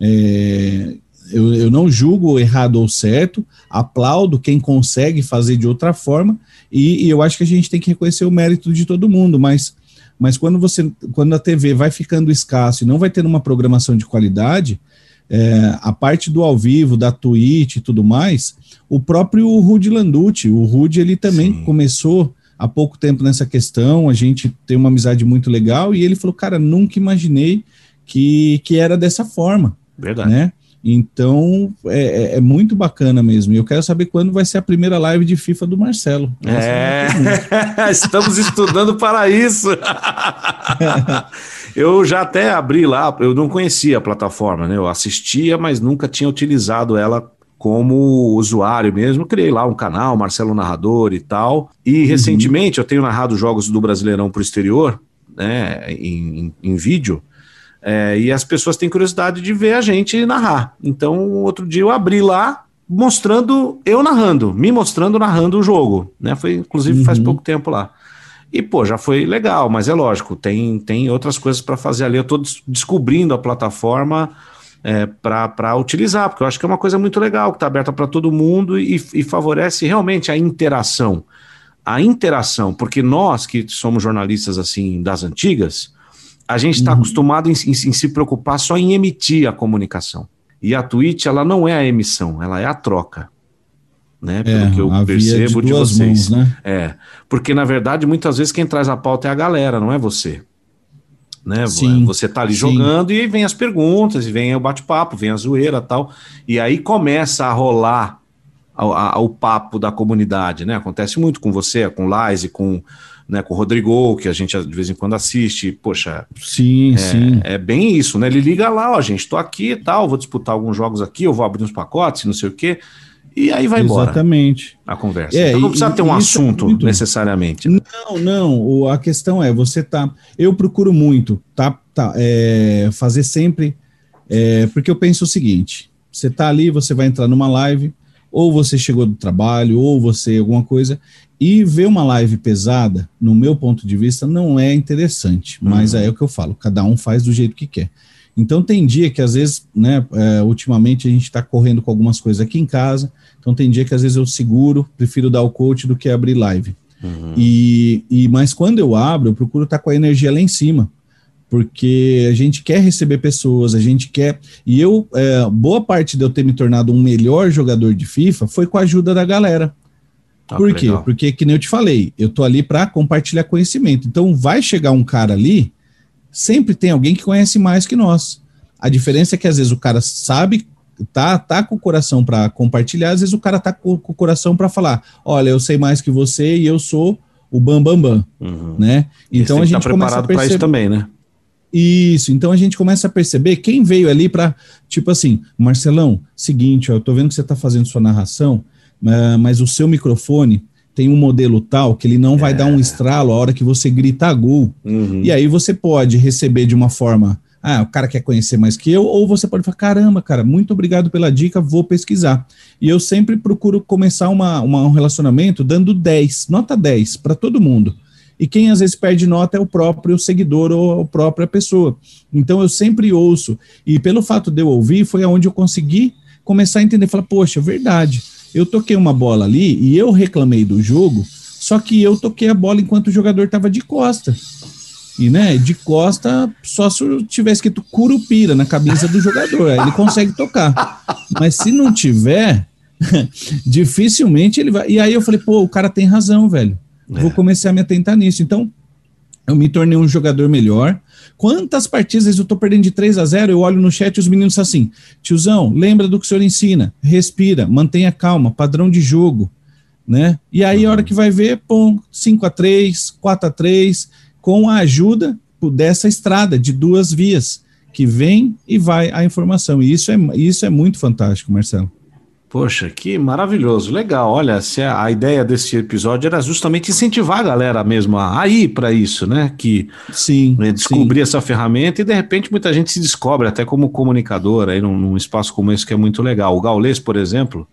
É, eu, eu não julgo errado ou certo, aplaudo quem consegue fazer de outra forma, e, e, eu acho que a gente tem que reconhecer o mérito de todo mundo, mas, mas quando você quando a TV vai ficando escasso e não vai ter uma programação de qualidade, é, a parte do ao vivo, da Twitch e tudo mais, o próprio Rudy Landucci, o Rudy ele também Sim. começou há pouco tempo nessa questão, a gente tem uma amizade muito legal, e ele falou, cara, nunca imaginei que, que era dessa forma. Verdade. Né? Então é, é, é, muito bacana mesmo. E eu quero saber quando vai ser a primeira live de FIFA do Marcelo. é estamos estudando para isso. eu já até abri lá, eu não conhecia a plataforma, né? Eu assistia, mas nunca tinha utilizado ela como usuário mesmo. Criei lá um canal, Marcelo Narrador e tal. E uhum. recentemente eu tenho narrado jogos do Brasileirão para o exterior, né? Em, em, em vídeo. É, e as pessoas têm curiosidade de ver a gente narrar. Então, outro dia eu abri lá mostrando eu narrando, me mostrando narrando o jogo, né? Foi inclusive faz uhum. pouco tempo lá. E pô, já foi legal, mas é lógico, tem, tem outras coisas para fazer ali. Eu estou descobrindo a plataforma é, para utilizar, porque eu acho que é uma coisa muito legal, que está aberta para todo mundo e, e favorece realmente a interação. A interação, porque nós que somos jornalistas assim das antigas, a gente está uhum. acostumado em, em, em, se preocupar só em emitir a comunicação. E a Twitch, ela não é a emissão, ela é a troca. Né? Pelo é, que eu percebo de, de vocês. Mãos, né? É. Porque, na verdade, muitas vezes quem traz a pauta é a galera, não é você. Né? Sim, você está ali sim. jogando e vem as perguntas, e vem o bate-papo, vem a zoeira tal. E aí começa a rolar ao, ao, papo da comunidade, né? Acontece muito com você, com Laise, com, né, com o Rodrigo, que a gente de vez em quando assiste. Poxa, sim, é, sim. é bem isso, né? Ele liga lá, ó, gente, tô aqui e tal, vou disputar alguns jogos aqui, eu vou abrir uns pacotes, não sei o quê. E aí vai embora. Exatamente. A conversa. É, então não precisa e, ter um é assunto é muito... necessariamente. Né? Não, não. O, a questão é, você tá. Eu procuro muito, tá? tá é, fazer sempre. É, porque eu penso o seguinte: você tá ali, você vai entrar numa live, ou você chegou do trabalho, ou você alguma coisa, e ver uma live pesada, no meu ponto de vista, não é interessante. Mas uhum. é o que eu falo, cada um faz do jeito que quer. Então tem dia que às vezes, né, é, ultimamente a gente está correndo com algumas coisas aqui em casa, então tem dia que às vezes eu seguro, prefiro dar o coach do que abrir live. Uhum. E, e mas quando eu abro, eu procuro estar tá com a energia lá em cima, porque a gente quer receber pessoas, a gente quer. E eu, é, boa parte de eu ter me tornado um melhor jogador de FIFA foi com a ajuda da galera. Ah, Por quê? Legal. Porque, que nem eu te falei, eu tô ali para compartilhar conhecimento. Então vai chegar um cara ali sempre tem alguém que conhece mais que nós. A diferença é que às vezes o cara sabe, tá, tá com o coração para compartilhar, às vezes o cara tá com, com o coração para falar: olha, eu sei mais que você e eu sou o bam bam bam, uhum. né? Então a gente tá preparado para isso também, né? Isso, então a gente começa a perceber quem veio ali para, tipo assim, Marcelão, seguinte, ó, eu tô vendo que você tá fazendo sua narração, mas o seu microfone tem um modelo tal que ele não vai é. dar um estralo a hora que você grita gol. Uhum. E aí você pode receber de uma forma, ah, o cara quer conhecer mais que eu, ou você pode falar, caramba, cara, muito obrigado pela dica, vou pesquisar. E eu sempre procuro começar uma, uma um relacionamento dando 10, nota 10 para todo mundo. E quem às vezes perde nota é o próprio seguidor ou a própria pessoa. Então eu sempre ouço. E pelo fato de eu ouvir, foi aonde eu consegui começar a entender. Falar, poxa, verdade eu toquei uma bola ali e eu reclamei do jogo, só que eu toquei a bola enquanto o jogador estava de costa. E, né, de costa, só se eu tivesse escrito Curupira na camisa do jogador, aí ele consegue tocar. Mas se não tiver, dificilmente ele vai. E aí eu falei, pô, o cara tem razão, velho. É. Vou começar a me atentar nisso. Então, eu me tornei um jogador melhor. Quantas partidas eu tô perdendo de 3 a 0 Eu olho no chat e os meninos assim: tiozão, lembra do que o senhor ensina, respira, mantenha calma, padrão de jogo, né? E aí, a hora que vai ver, pô, 5 a 3 4 a 3 com a ajuda dessa estrada de duas vias, que vem e vai a informação. E isso é, isso é muito fantástico, Marcelo. Poxa, que maravilhoso, legal. Olha, se a, a, ideia desse episódio era justamente incentivar a galera mesmo a, ir para isso, né? Que sim, né, descobrir sim. essa ferramenta e de repente muita gente se descobre até como comunicador aí num, num espaço como esse que é muito legal. O Gaulês, por exemplo,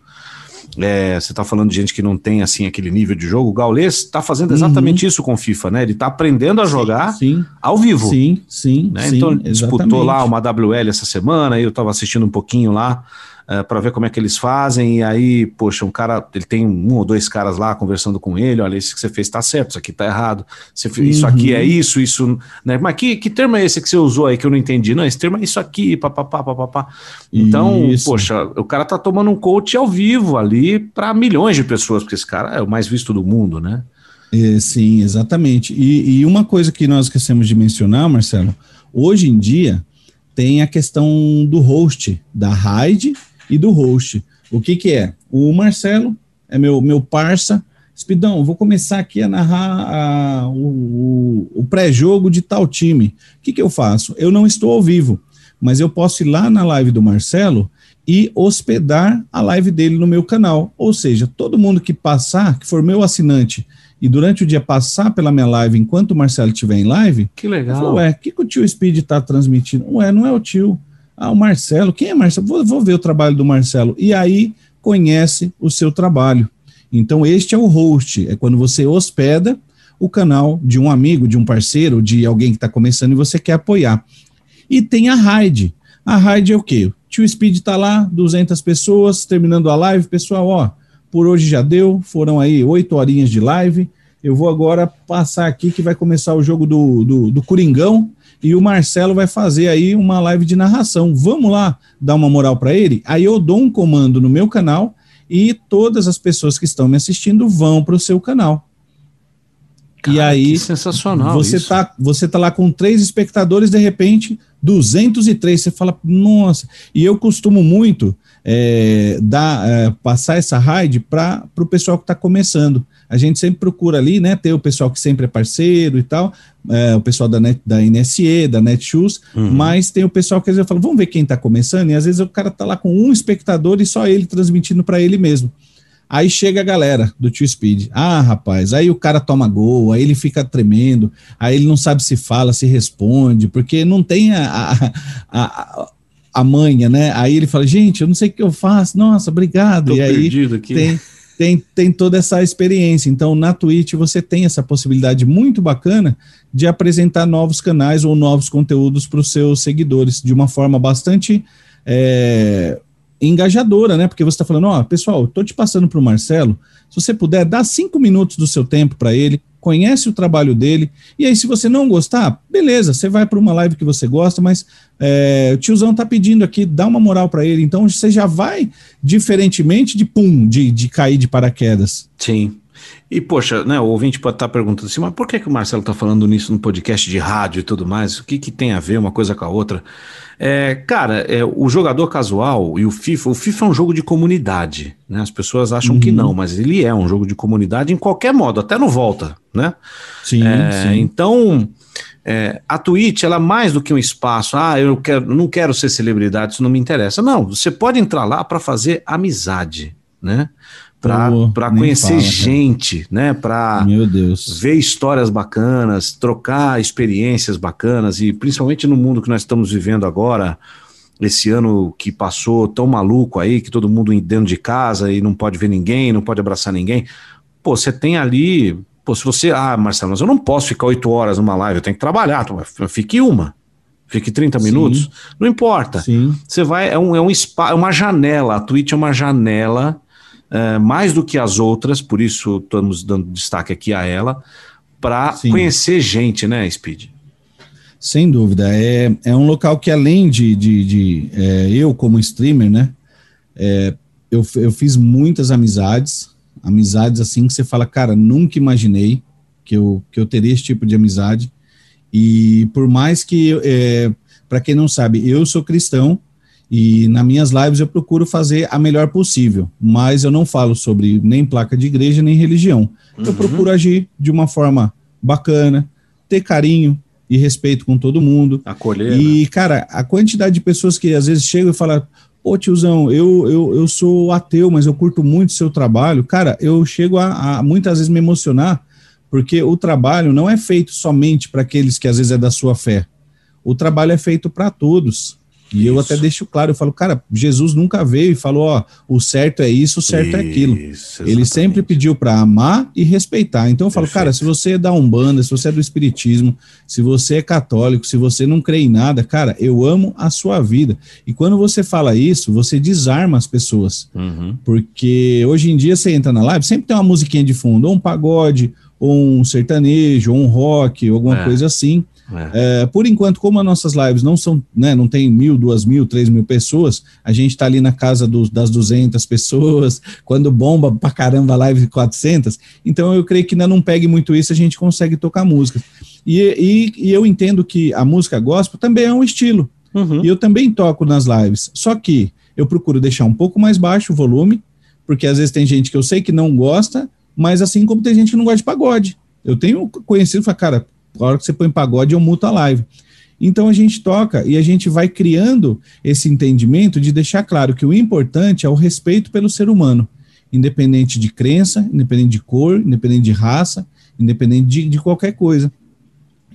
é, você está falando de gente que não tem assim aquele nível de jogo. O Gaulês está fazendo exatamente uhum. isso com o FIFA, né? Ele está aprendendo a jogar sim, sim. ao vivo. Sim, sim. Né? Sim, então exatamente. disputou lá uma WL essa semana, eu estava assistindo um pouquinho lá uh, eh, para ver como é que eles fazem. E aí, poxa, um cara, ele tem um ou dois caras lá conversando com ele: olha, isso que você fez está certo, isso aqui está errado, uhum. isso aqui é isso, isso. Né? Mas que, que termo é esse que você usou aí que eu não entendi? Não, esse termo é isso aqui, papapá, papapá. Então, isso. poxa, o cara tá tomando um coach ao vivo ali para milhões de pessoas, porque esse cara é o mais visto do mundo, né? É, sim, exatamente. E, e, uma coisa que nós esquecemos de mencionar, Marcelo, hoje em dia tem a questão do host, da RAID e do host. O que que é? O Marcelo é meu, meu parça. Spidão, vou começar aqui a narrar a, o, o pré-jogo de tal time. O que que eu faço? Eu não estou ao vivo, mas eu posso ir lá na live do Marcelo e hospedar a live dele no meu canal. Ou seja, todo mundo que passar, que for meu assinante, e durante o dia passar pela minha live enquanto o Marcelo estiver em live, que legal. Falo, Ué, o que, que o tio Speed está transmitindo? Ué, não é o tio. Ah, o Marcelo, quem é Marcelo? Vou, vou ver o trabalho do Marcelo. E aí conhece o seu trabalho. Então, este é o host, é quando você hospeda o canal de um amigo, de um parceiro, de alguém que está começando e você quer apoiar. E tem a raid. A raid é o quê? Tio Speed está lá, 200 pessoas, terminando a live. Pessoal, ó, por hoje já deu, foram aí oito horinhas de live. Eu vou agora passar aqui que vai começar o jogo do, do, do Coringão e o Marcelo vai fazer aí uma live de narração. Vamos lá dar uma moral para ele? Aí eu dou um comando no meu canal e todas as pessoas que estão me assistindo vão para o seu canal. Cara, e aí, sensacional. Você isso. tá, você tá lá com três espectadores, de repente, 203. Você fala, nossa. E eu costumo muito é, dar, é, passar essa raid para o pessoal que está começando. A gente sempre procura ali, né? Ter o pessoal que sempre é parceiro e tal, é, o pessoal da, Net, da NSE, da Netshoes, uhum. mas tem o pessoal que às vezes fala, vamos ver quem está começando, e às vezes o cara tá lá com um espectador e só ele transmitindo para ele mesmo. Aí chega a galera do Tio Speed. Ah, rapaz, aí o cara toma gol, aí ele fica tremendo, aí ele não sabe se fala, se responde, porque não tem a, a, a, a manha, né? Aí ele fala, gente, eu não sei o que eu faço, nossa, obrigado. Tô e aí tem, tem, tem toda essa experiência. Então, na Twitch você tem essa possibilidade muito bacana de apresentar novos canais ou novos conteúdos para os seus seguidores de uma forma bastante é, engajadora, né? Porque você está falando, ó, oh, pessoal, estou te passando para o Marcelo. Se você puder, dá cinco minutos do seu tempo para ele, conhece o trabalho dele, e aí, se você não gostar, beleza, você vai para uma live que você gosta, mas é, o tiozão tá pedindo aqui, dá uma moral para ele, então você já vai diferentemente de pum, de, de cair de paraquedas. Sim. E, poxa, né, o ouvinte pode estar perguntando assim, mas por que, que o Marcelo está falando nisso no podcast de rádio e tudo mais? O que, que tem a ver uma coisa com a outra? É, cara, é, o jogador casual e o FIFA, o FIFA é um jogo de comunidade, né? As pessoas acham uhum. que não, mas ele é um jogo de comunidade em qualquer modo, até no volta, né? Sim, é, sim. Então, é, a Twitch, ela é mais do que um espaço, ah, eu quero, não quero ser celebridade, isso não me interessa. Não, você pode entrar lá para fazer amizade, né? Para conhecer fala, gente, né? Para ver histórias bacanas, trocar experiências bacanas e principalmente no mundo que nós estamos vivendo agora, esse ano que passou tão maluco aí, que todo mundo dentro de casa e não pode ver ninguém, não pode abraçar ninguém. Pô, você tem ali, pô, se você, ah, Marcelo, mas eu não posso ficar oito horas numa live, eu tenho que trabalhar, fique uma. Fique 30 Sim. minutos, não importa. Sim. Você vai, é um, é um spa, é uma janela. A Twitch é uma janela é, mais do que as outras, por isso estamos dando destaque aqui a ela, para conhecer gente, né, Speed? Sem dúvida. É, é um local que, além de, de, de é, eu, como streamer, né, é, eu, eu fiz muitas amizades, amizades assim que você fala, cara, nunca imaginei que eu, que eu teria esse tipo de amizade. E por mais que, é, para quem não sabe, eu sou cristão, e nas minhas lives eu procuro fazer a melhor possível, mas eu não falo sobre nem placa de igreja nem religião. Uhum. Eu procuro agir de uma forma bacana, ter carinho e respeito com todo mundo. Acolher. E, né? cara, a quantidade de pessoas que às vezes chegam e falam: Pô, tiozão, eu, eu, eu sou ateu, mas eu curto muito seu trabalho. Cara, eu chego a, a muitas vezes me emocionar, porque o trabalho não é feito somente para aqueles que às vezes é da sua fé. O trabalho é feito para todos. E isso. eu até deixo claro, eu falo, cara, Jesus nunca veio e falou, ó, o certo é isso, o certo isso, é aquilo. Ele sempre pediu para amar e respeitar. Então eu falo, Perfeito. cara, se você é da Umbanda, se você é do Espiritismo, se você é católico, se você não crê em nada, cara, eu amo a sua vida. E quando você fala isso, você desarma as pessoas. Uhum. Porque hoje em dia você entra na live, sempre tem uma musiquinha de fundo, ou um pagode, ou um sertanejo, ou um rock, ou alguma é. coisa assim. É. É, por enquanto, como as nossas lives não são, né, não tem mil, duas mil, três mil pessoas, a gente está ali na casa do, das 200 pessoas, quando bomba pra caramba a live de 400, então eu creio que ainda não pegue muito isso, a gente consegue tocar música. E, e, e eu entendo que a música gospel também é um estilo, uhum. e eu também toco nas lives, só que eu procuro deixar um pouco mais baixo o volume, porque às vezes tem gente que eu sei que não gosta, mas assim como tem gente que não gosta de pagode. Eu tenho conhecido, cara, a hora que você põe pagode, eu muto a live. Então a gente toca e a gente vai criando esse entendimento de deixar claro que o importante é o respeito pelo ser humano, independente de crença, independente de cor, independente de raça, independente de, de qualquer coisa.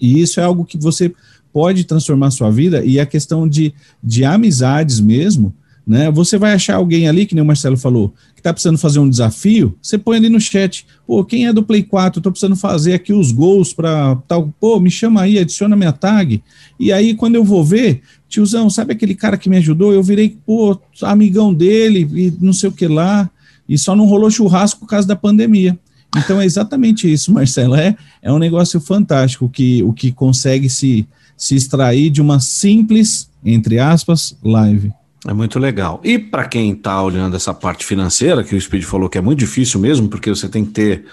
E isso é algo que você pode transformar sua vida e a questão de, de amizades mesmo, né? Você vai achar alguém ali, que nem o Marcelo falou, que está precisando fazer um desafio, você põe ali no chat, pô, quem é do Play 4? Estou precisando fazer aqui os gols para tal, pô, me chama aí, adiciona minha tag. E aí, quando eu vou ver, tiozão, sabe aquele cara que me ajudou? Eu virei, pô, amigão dele e não sei o que lá, e só não rolou churrasco por causa da pandemia. Então é exatamente isso, Marcelo. É, é um negócio fantástico que o que consegue se, se extrair de uma simples, entre aspas, live. É muito legal. E para quem está olhando essa parte financeira, que o Speed falou que é muito difícil mesmo, porque você tem que ter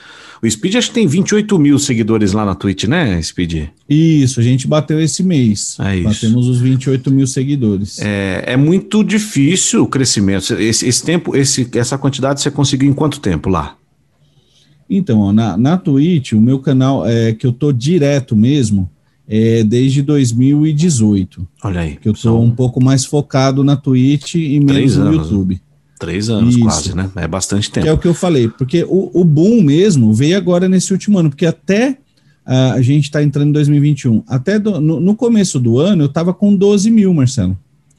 O Speed acho que tem 28 mil seguidores lá na Twitch, né, Speed? Isso, a gente bateu esse mês. É isso. Batemos os 28 mil seguidores. É, é muito difícil o crescimento. Esse, esse tempo, esse, essa quantidade você conseguiu em quanto tempo lá? Então, ó, na, na Twitch, o meu canal é que eu tô direto mesmo é desde 2018. Olha aí. Que eu são... um pouco mais focado na Twitch e menos no anos, YouTube. Três anos Isso. quase, né? É bastante tempo. Que é o que eu falei, porque o, o boom mesmo veio agora nesse último ano, porque até uh, a gente está entrando em 2021, até do, no, no, começo do ano eu estava com 12 mil, Marcelo.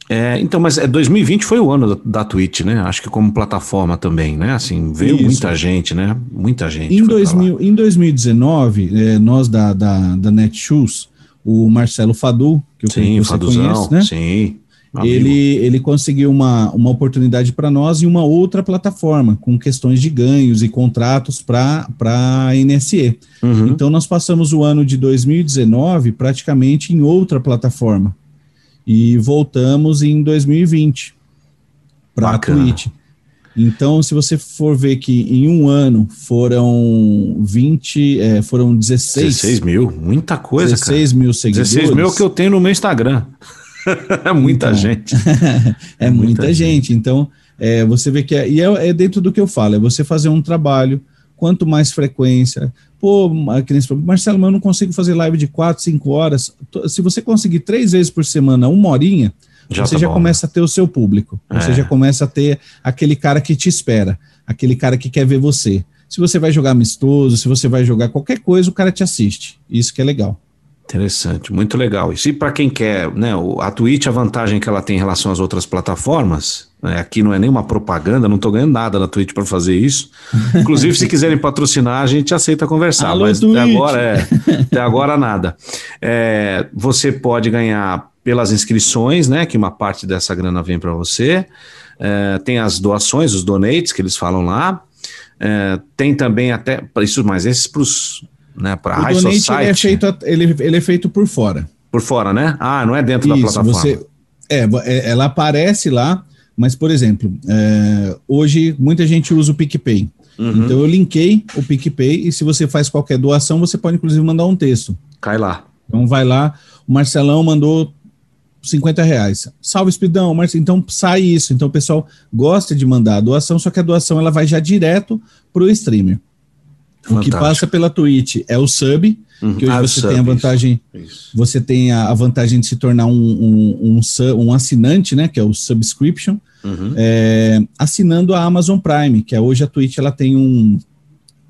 É, então, mas é, 2020 foi o ano da, da Twitch, né? Acho que como plataforma também, né? Assim, veio Isso. muita gente, né? Muita gente. Em, 2000, em 2019, é, nós da, da, da Netshoes, o Marcelo Fadu, que eu Sim, você Faduzão, conhece, né? Sim. Ele, ele conseguiu uma, uma oportunidade para nós em uma outra plataforma, com questões de ganhos e contratos para a NSE. Uhum. Então, nós passamos o ano de 2019 praticamente em outra plataforma e voltamos em 2020 para a Twitch. Então, se você for ver que em um ano foram 20, é, foram 16. 16 mil, muita coisa. 16 cara. mil seguidores. 16 mil é que eu tenho no meu Instagram. é muita então, gente. é, muita, muita gente. gente. Então, é, você vê que é, e é, é, dentro do que eu falo, é você fazer um trabalho, quanto mais frequência. Pô, Marcelo, mas eu não consigo fazer live de 4, 5 horas. Se você conseguir três vezes por semana, uma horinha, já você tá já bom, começa né? a ter o seu público. Você é. já começa a ter aquele cara que te espera, aquele cara que quer ver você. Se você vai jogar amistoso, se você vai jogar qualquer coisa, o cara te assiste. Isso que é legal. Interessante, muito legal. E para quem quer, né, a Twitch, a vantagem que ela tem em relação às outras plataformas, né, aqui não é nenhuma propaganda, não estou ganhando nada na Twitch para fazer isso. Inclusive, se quiserem patrocinar, a gente aceita conversar, Alô, mas Twitch. até agora, é, até agora nada. É, você pode ganhar pelas inscrições, né, que uma parte dessa grana vem para você. É, tem as doações, os donates que eles falam lá. É, tem também até, isso, mas esses para os né? Para High donate, Society. Ele é, feito, ele, ele é feito por fora. Por fora, né? Ah, não é dentro Isso, da plataforma. Você, é, é, ela aparece lá, mas, por exemplo, é, hoje muita gente usa o PicPay. Uhum. Então eu linkei o PicPay e se você faz qualquer doação, você pode inclusive mandar um texto. Cai lá. Então vai lá, o Marcelão mandou 50 reais. Salve, Espidão, Marcelo. Então sai isso. Então o pessoal gosta de mandar a doação, só que a doação ela vai já direto para o streamer. Fantástico. O que passa pela Twitch é o sub, uhum. que hoje ah, você sub, tem a vantagem, isso. você tem a, a, vantagem de se tornar um, um, um, um, assinante, né? Que é o subscription, uhum. é, assinando a Amazon Prime, que é hoje a Twitch ela tem um,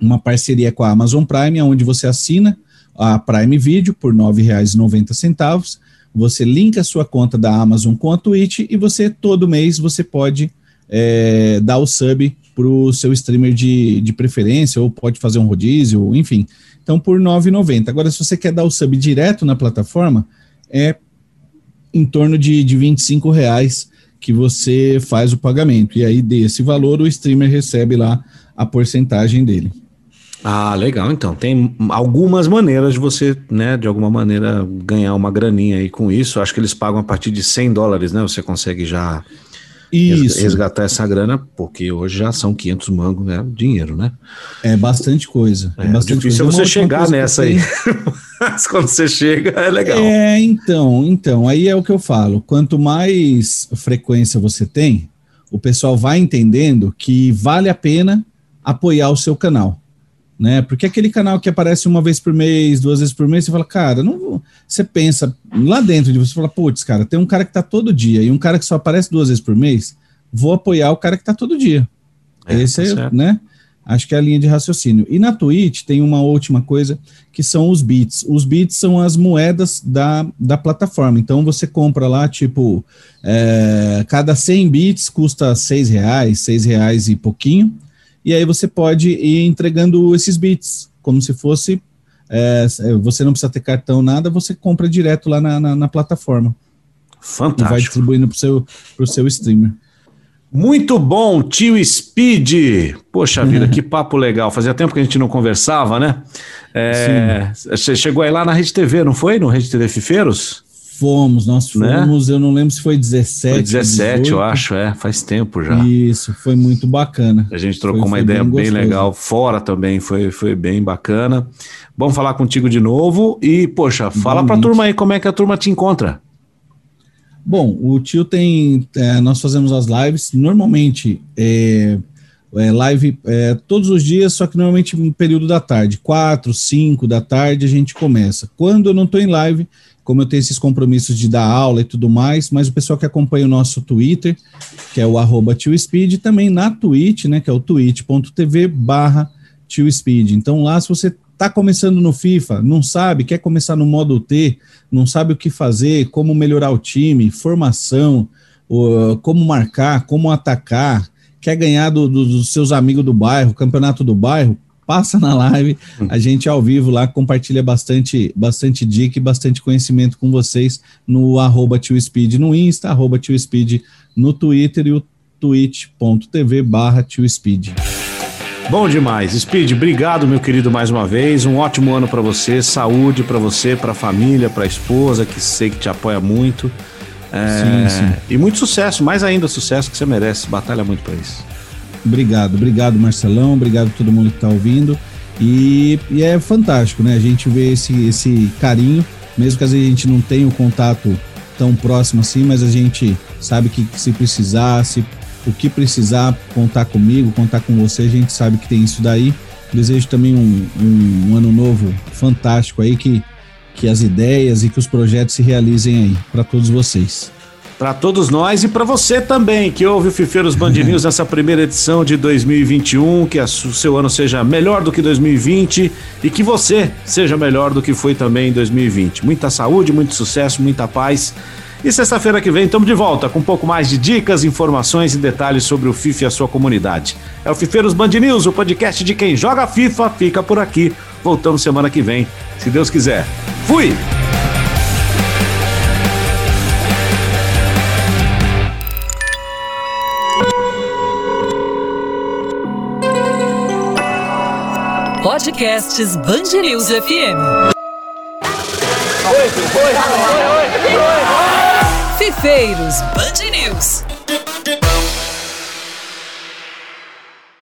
uma parceria com a Amazon Prime, onde você assina a Prime Video por R$ 9,90. Você linka a sua conta da Amazon com a Twitch e você todo mês você pode é, dar o sub para o seu streamer de, de preferência, ou pode fazer um rodízio, enfim. Então, por R$ 9,90. Agora, se você quer dar o sub direto na plataforma, é em torno de, de 25 reais que você faz o pagamento. E aí, desse valor, o streamer recebe lá a porcentagem dele. Ah, legal. Então, tem algumas maneiras de você, né, de alguma maneira, ganhar uma graninha aí com isso. Acho que eles pagam a partir de 100 dólares, né? Você consegue já isso. resgatar essa grana, porque hoje já são 500 mangos, né? Dinheiro, né? É bastante coisa. É, é bastante difícil coisa. você chegar nessa aí. Mas quando você chega, é legal. É, então, então, aí é o que eu falo. Quanto mais frequência você tem, o pessoal vai entendendo que vale a pena apoiar o seu canal né? Porque aquele canal que aparece uma vez por mês, duas vezes por mês, você fala, cara, não vou. Você pensa lá dentro de você, fala, putz, cara, tem um cara que tá todo dia e um cara que só aparece duas vezes por mês, vou apoiar o cara que tá todo dia. É, Esse tá é, né? Acho que é a linha de raciocínio. E na Twitch tem uma última coisa que são os bits. Os bits são as moedas da, da plataforma. Então você compra lá, tipo, é, cada 100 bits custa 6 reais, 6 reais e pouquinho e aí você pode ir entregando esses bits, como se fosse. É, você não precisa ter cartão, nada, você compra direto lá na, na, na plataforma. Fantástico. E vai distribuindo para o seu, pro seu streamer. Muito bom, tio Speed. Poxa vida, que papo legal. Fazia tempo que a gente não conversava, né? É, você chegou aí lá na Rede TV, não foi? No Rede TV Fifeiros? Fomos, nós né? fomos, né? eu não lembro se foi 17. Foi 17, 18. eu acho, é, faz tempo já. Isso, foi muito bacana. A gente trocou foi, uma foi ideia bem, bem legal, fora também, foi, foi bem bacana. Vamos falar contigo de novo e, poxa, fala para a turma aí como é que a turma te encontra. Bom, o tio tem, é, nós fazemos as lives, normalmente é, é, live é, todos os dias, só que normalmente no período da tarde, 4, 5 da tarde a gente começa. Quando eu não estou em live, como eu tenho esses compromissos de dar aula e tudo mais, mas o pessoal que acompanha o nosso Twitter, que é o arroba TioSpeed, também na Twitch, né, que é o twitch.tv barra TioSpeed. Então lá, se você está começando no FIFA, não sabe, quer começar no modo T, não sabe o que fazer, como melhorar o time, formação, como marcar, como atacar, quer ganhar do, do, dos seus amigos do bairro, campeonato do bairro, passa na live, a gente ao vivo lá compartilha bastante, bastante dica e bastante conhecimento com vocês no arroba Speed no Insta, arroba Speed no Twitter e o twitch.tv barra Speed. Bom demais. Speed, obrigado, meu querido, mais uma vez. Um ótimo ano para você, saúde para você, para a família, para a esposa, que sei que te apoia muito. É, sim, sim. E muito sucesso, mais ainda sucesso que você merece. Batalha muito para isso. Obrigado, obrigado Marcelão, obrigado a todo mundo que está ouvindo. E, e, é fantástico, né? A gente vê esse, esse carinho, mesmo que às vezes a gente não tenha o contato tão próximo assim, mas a gente sabe que, que se precisar, se, o que precisar, contar comigo, contar com você, a gente sabe que tem isso daí. Desejo também um, um, um ano novo fantástico aí, que, que as ideias e que os projetos se realizem aí para todos vocês. Para todos nós e para você também que ouve o Fifeiros Band News nessa primeira edição de 2021, que o seu ano seja melhor do que 2020 e que você seja melhor do que foi também em 2020. Muita saúde, muito sucesso, muita paz. E sexta-feira que vem estamos de volta com um pouco mais de dicas, informações e detalhes sobre o FIFA e a sua comunidade. É o Fifeiros Band News, o podcast de quem joga FIFA, fica por aqui. Voltamos semana que vem, se Deus quiser. Fui! Podcasts Band News FM. Fifeiros Band News.